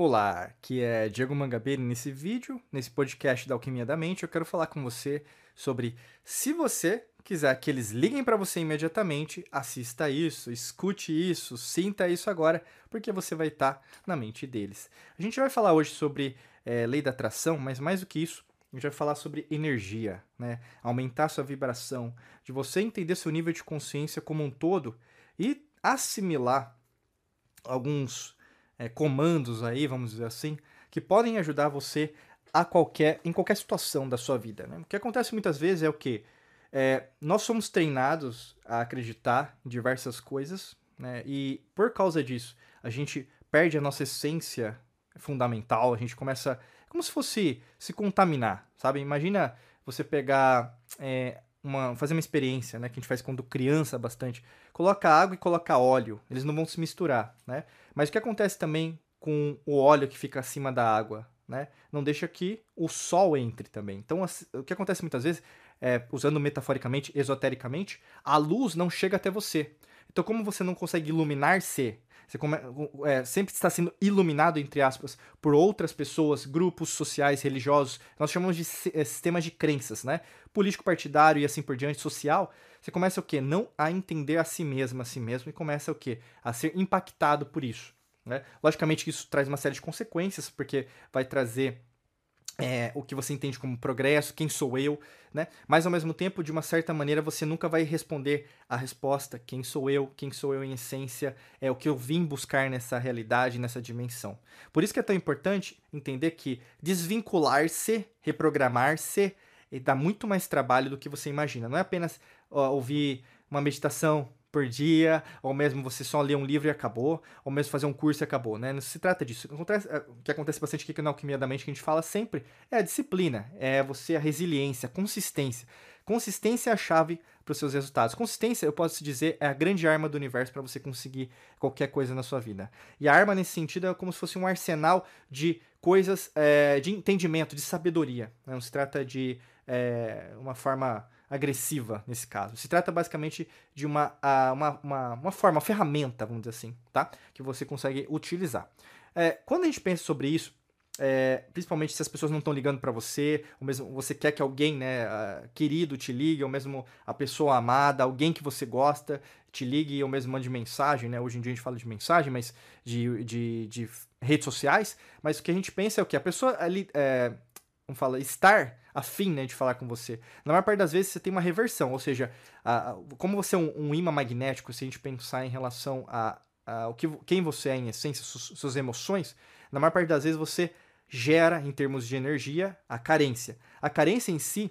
Olá, aqui é Diego Mangabeira nesse vídeo, nesse podcast da Alquimia da Mente, eu quero falar com você sobre se você quiser que eles liguem para você imediatamente, assista isso, escute isso, sinta isso agora, porque você vai estar tá na mente deles. A gente vai falar hoje sobre é, lei da atração, mas mais do que isso, a gente vai falar sobre energia, né? Aumentar sua vibração, de você entender seu nível de consciência como um todo e assimilar alguns é, comandos aí, vamos dizer assim, que podem ajudar você a qualquer, em qualquer situação da sua vida. Né? O que acontece muitas vezes é o que? É, nós somos treinados a acreditar em diversas coisas, né? e por causa disso, a gente perde a nossa essência fundamental, a gente começa como se fosse se contaminar, sabe? Imagina você pegar é, uma, fazer uma experiência, né, que a gente faz quando criança bastante. Coloca água e coloca óleo, eles não vão se misturar, né? Mas o que acontece também com o óleo que fica acima da água, né? Não deixa que o sol entre também. Então, o que acontece muitas vezes, é, usando metaforicamente, esotericamente, a luz não chega até você. Então, como você não consegue iluminar-se você come, é, sempre está sendo iluminado, entre aspas, por outras pessoas, grupos sociais, religiosos. Nós chamamos de é, sistemas de crenças, né? Político partidário e assim por diante, social. Você começa o quê? Não a entender a si mesmo, a si mesmo, e começa o quê? A ser impactado por isso. Né? Logicamente isso traz uma série de consequências, porque vai trazer é, o que você entende como progresso, quem sou eu, né? Mas ao mesmo tempo, de uma certa maneira, você nunca vai responder a resposta quem sou eu, quem sou eu em essência, é o que eu vim buscar nessa realidade, nessa dimensão. Por isso que é tão importante entender que desvincular-se, reprogramar-se, dá muito mais trabalho do que você imagina. Não é apenas ó, ouvir uma meditação por dia, ou mesmo você só ler um livro e acabou, ou mesmo fazer um curso e acabou, né? Não se trata disso. Acontece, é, o que acontece bastante aqui na Alquimia da Mente, que a gente fala sempre, é a disciplina, é você a resiliência, a consistência. Consistência é a chave para os seus resultados. Consistência, eu posso dizer, é a grande arma do universo para você conseguir qualquer coisa na sua vida. E a arma, nesse sentido, é como se fosse um arsenal de coisas, é, de entendimento, de sabedoria. Né? Não se trata de é, uma forma agressiva nesse caso. Se trata basicamente de uma, uma, uma, uma forma, uma ferramenta, vamos dizer assim, tá? Que você consegue utilizar. É, quando a gente pensa sobre isso, é, principalmente se as pessoas não estão ligando para você, ou mesmo você quer que alguém, né, querido te ligue, ou mesmo a pessoa amada, alguém que você gosta, te ligue, ou mesmo mande mensagem, né? Hoje em dia a gente fala de mensagem, mas de, de, de redes sociais, mas o que a gente pensa é o que? A pessoa ali, é, vamos falar, estar afim né, de falar com você. Na maior parte das vezes você tem uma reversão, ou seja, a, a, como você é um, um imã magnético, se a gente pensar em relação a, a o que, quem você é em essência, suas, suas emoções, na maior parte das vezes você gera, em termos de energia, a carência. A carência em si,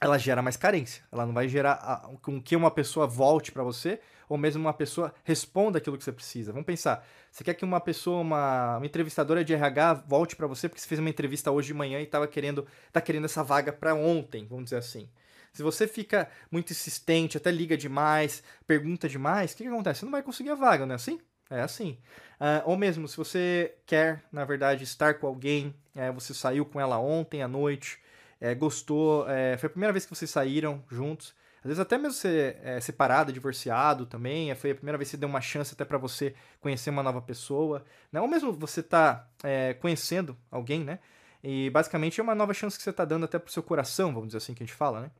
ela gera mais carência. Ela não vai gerar com que uma pessoa volte para você ou mesmo uma pessoa responda aquilo que você precisa. Vamos pensar, você quer que uma pessoa, uma, uma entrevistadora de RH volte para você porque você fez uma entrevista hoje de manhã e estava querendo, tá querendo essa vaga para ontem, vamos dizer assim. Se você fica muito insistente, até liga demais, pergunta demais, o que, que acontece? Você não vai conseguir a vaga, não é assim? É assim. Uh, ou mesmo, se você quer, na verdade, estar com alguém, é, você saiu com ela ontem à noite, é, gostou, é, foi a primeira vez que vocês saíram juntos, às vezes até mesmo ser é, separado, divorciado também, é, foi a primeira vez que você deu uma chance até para você conhecer uma nova pessoa, né? Ou mesmo você tá é, conhecendo alguém, né? E basicamente é uma nova chance que você tá dando até pro seu coração, vamos dizer assim que a gente fala, né?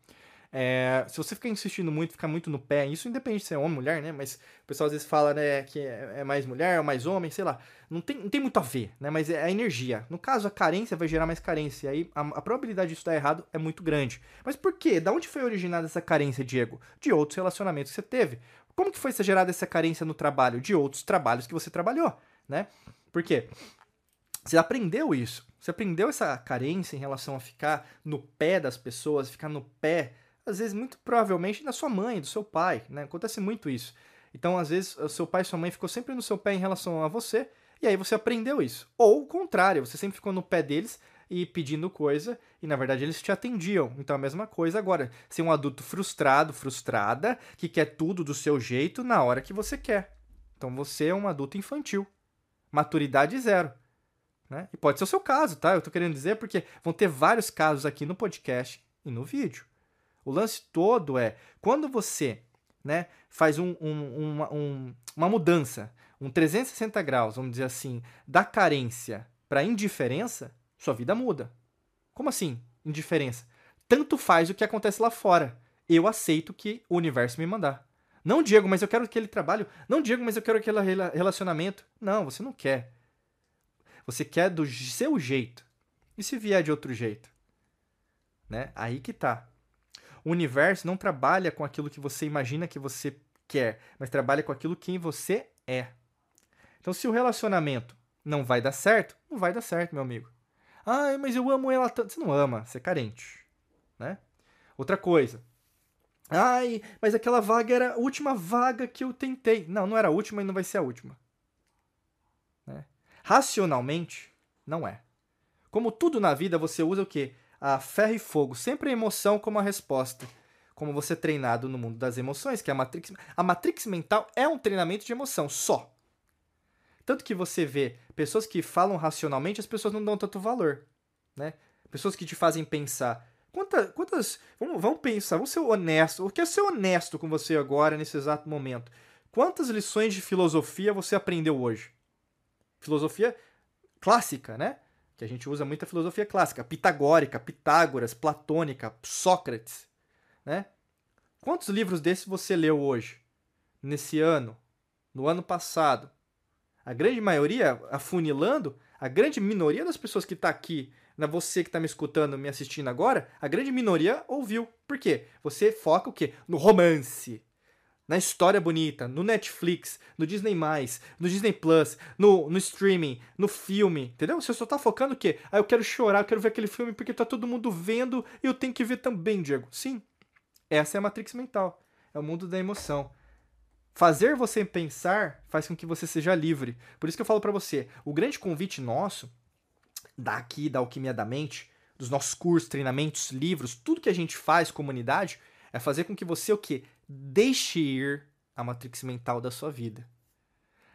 É, se você ficar insistindo muito, ficar muito no pé, isso independente se é homem ou mulher, né? Mas o pessoal às vezes fala, né, que é, é mais mulher ou mais homem, sei lá. Não tem, não tem muito a ver, né? Mas é a energia. No caso, a carência vai gerar mais carência. Aí a, a probabilidade disso dar errado é muito grande. Mas por quê? Da onde foi originada essa carência, Diego? De outros relacionamentos que você teve. Como que foi gerada essa carência no trabalho? De outros trabalhos que você trabalhou, né? Por quê? Você aprendeu isso. Você aprendeu essa carência em relação a ficar no pé das pessoas, ficar no pé às vezes, muito provavelmente, da sua mãe, do seu pai, né? Acontece muito isso. Então, às vezes, o seu pai e sua mãe ficou sempre no seu pé em relação a você, e aí você aprendeu isso. Ou o contrário, você sempre ficou no pé deles e pedindo coisa, e na verdade eles te atendiam. Então a mesma coisa agora. Ser um adulto frustrado, frustrada, que quer tudo do seu jeito na hora que você quer. Então você é um adulto infantil. Maturidade zero. Né? E pode ser o seu caso, tá? Eu tô querendo dizer porque vão ter vários casos aqui no podcast e no vídeo. O lance todo é quando você né, faz um, um, uma, um, uma mudança, um 360 graus, vamos dizer assim, da carência para indiferença, sua vida muda. Como assim? Indiferença. Tanto faz o que acontece lá fora. Eu aceito que o universo me mandar. Não, Diego, mas eu quero aquele trabalho. Não, Diego, mas eu quero aquele relacionamento. Não, você não quer. Você quer do seu jeito. E se vier de outro jeito? Né? Aí que tá. O universo não trabalha com aquilo que você imagina que você quer, mas trabalha com aquilo que você é. Então, se o relacionamento não vai dar certo, não vai dar certo, meu amigo. Ah, mas eu amo ela tanto. Você não ama, você é carente. Né? Outra coisa. Ai, mas aquela vaga era a última vaga que eu tentei. Não, não era a última e não vai ser a última. Né? Racionalmente, não é. Como tudo na vida, você usa o quê? A ferro e fogo. Sempre a emoção como a resposta. Como você é treinado no mundo das emoções, que é a Matrix. A Matrix mental é um treinamento de emoção, só. Tanto que você vê pessoas que falam racionalmente, as pessoas não dão tanto valor. Né? Pessoas que te fazem pensar. Quanta, quantas. Vamos, vamos pensar, vamos ser honestos. Eu quero ser honesto com você agora, nesse exato momento. Quantas lições de filosofia você aprendeu hoje? Filosofia clássica, né? Que a gente usa muita filosofia clássica. Pitagórica, Pitágoras, Platônica, Sócrates, né? Quantos livros desses você leu hoje? Nesse ano? No ano passado? A grande maioria, afunilando, a grande minoria das pessoas que está aqui na você que está me escutando, me assistindo agora, a grande minoria ouviu. Por quê? Você foca o quê? No romance, na história bonita, no Netflix, no Disney+, no Disney Plus, no, no streaming, no filme, entendeu? Você só tá focando o quê? Ah, eu quero chorar, eu quero ver aquele filme porque tá todo mundo vendo e eu tenho que ver também, Diego. Sim, essa é a Matrix mental. É o mundo da emoção. Fazer você pensar faz com que você seja livre. Por isso que eu falo para você, o grande convite nosso daqui da Alquimia da Mente, dos nossos cursos, treinamentos, livros, tudo que a gente faz, comunidade, é fazer com que você o quê? Deixe ir a matrix mental da sua vida.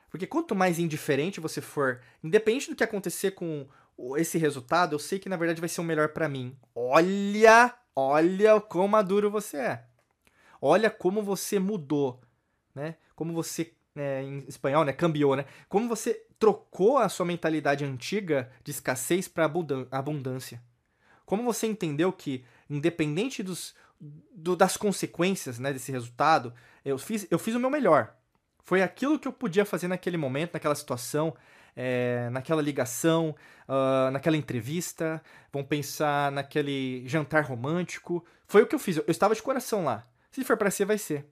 Porque quanto mais indiferente você for, independente do que acontecer com esse resultado, eu sei que na verdade vai ser o melhor para mim. Olha, olha quão maduro você é. Olha como você mudou, né? Como você é, em espanhol, né? Cambiou, né? Como você trocou a sua mentalidade antiga de escassez para abundância. Como você entendeu que, independente dos, do, das consequências né, desse resultado, eu fiz, eu fiz o meu melhor. Foi aquilo que eu podia fazer naquele momento, naquela situação, é, naquela ligação, uh, naquela entrevista. Vamos pensar naquele jantar romântico. Foi o que eu fiz. Eu estava de coração lá. Se for para ser, vai ser.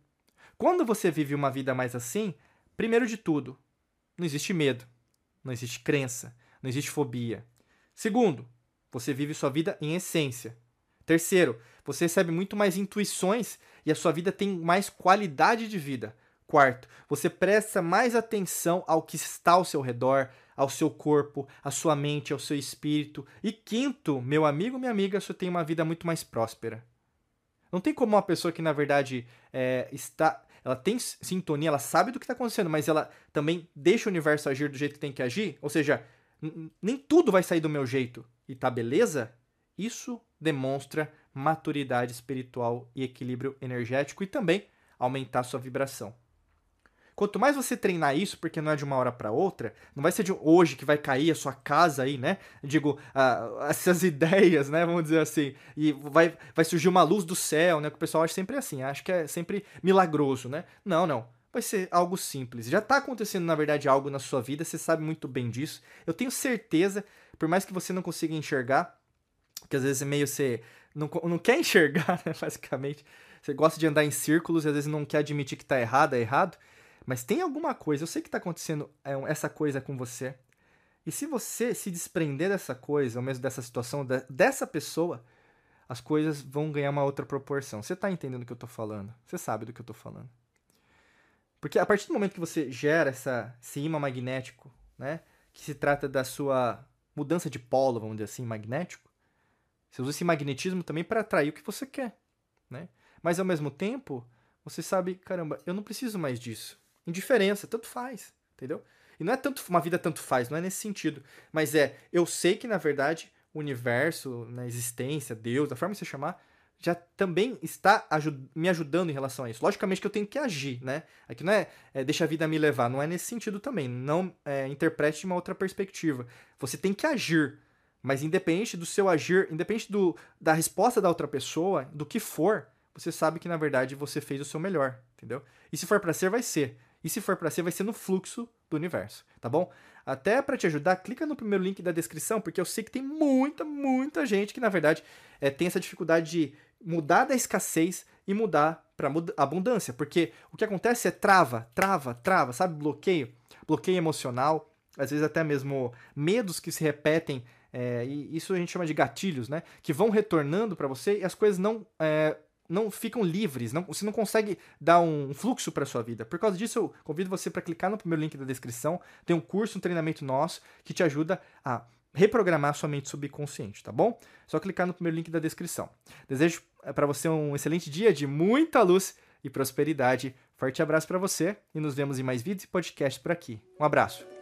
Quando você vive uma vida mais assim, Primeiro de tudo, não existe medo, não existe crença, não existe fobia. Segundo, você vive sua vida em essência. Terceiro, você recebe muito mais intuições e a sua vida tem mais qualidade de vida. Quarto, você presta mais atenção ao que está ao seu redor, ao seu corpo, à sua mente, ao seu espírito. E quinto, meu amigo, minha amiga, você tem uma vida muito mais próspera. Não tem como uma pessoa que, na verdade, é, está ela tem sintonia, ela sabe do que está acontecendo, mas ela também deixa o universo agir do jeito que tem que agir, ou seja, nem tudo vai sair do meu jeito e tá beleza, isso demonstra maturidade espiritual e equilíbrio energético e também aumentar sua vibração. Quanto mais você treinar isso, porque não é de uma hora para outra, não vai ser de hoje que vai cair a sua casa aí, né? Digo, uh, essas ideias, né? Vamos dizer assim, e vai, vai surgir uma luz do céu, né? Que o pessoal acha sempre assim, acha que é sempre milagroso, né? Não, não. Vai ser algo simples. Já está acontecendo, na verdade, algo na sua vida, você sabe muito bem disso. Eu tenho certeza, por mais que você não consiga enxergar, que às vezes é meio você não, não quer enxergar, né, basicamente. Você gosta de andar em círculos e às vezes não quer admitir que está errado, é errado. Mas tem alguma coisa, eu sei que está acontecendo é, essa coisa com você. E se você se desprender dessa coisa, ou mesmo dessa situação, dessa pessoa, as coisas vão ganhar uma outra proporção. Você está entendendo o que eu estou falando? Você sabe do que eu estou falando. Porque a partir do momento que você gera essa, esse imã magnético, né, que se trata da sua mudança de polo, vamos dizer assim, magnético, você usa esse magnetismo também para atrair o que você quer, né? Mas ao mesmo tempo, você sabe, caramba, eu não preciso mais disso. Indiferença, tanto faz, entendeu? E não é tanto uma vida tanto faz, não é nesse sentido. Mas é, eu sei que na verdade o universo, na né, existência, Deus, da forma que você chamar, já também está ajud me ajudando em relação a isso. Logicamente que eu tenho que agir, né? Aqui não é, é deixa a vida me levar, não é nesse sentido também. Não é, interprete de uma outra perspectiva. Você tem que agir, mas independente do seu agir, independente do, da resposta da outra pessoa, do que for, você sabe que na verdade você fez o seu melhor, entendeu? E se for para ser, vai ser. E se for para ser, vai ser no fluxo do universo, tá bom? Até para te ajudar, clica no primeiro link da descrição, porque eu sei que tem muita, muita gente que na verdade é, tem essa dificuldade de mudar da escassez e mudar para abundância, porque o que acontece é trava, trava, trava, sabe? Bloqueio, bloqueio emocional, às vezes até mesmo medos que se repetem, é, e isso a gente chama de gatilhos, né? Que vão retornando para você e as coisas não é, não ficam livres, não, você não consegue dar um fluxo para sua vida. Por causa disso, eu convido você para clicar no primeiro link da descrição. Tem um curso, um treinamento nosso que te ajuda a reprogramar sua mente subconsciente, tá bom? Só clicar no primeiro link da descrição. Desejo eh, para você um excelente dia de muita luz e prosperidade. Forte abraço para você e nos vemos em mais vídeos e podcasts por aqui. Um abraço.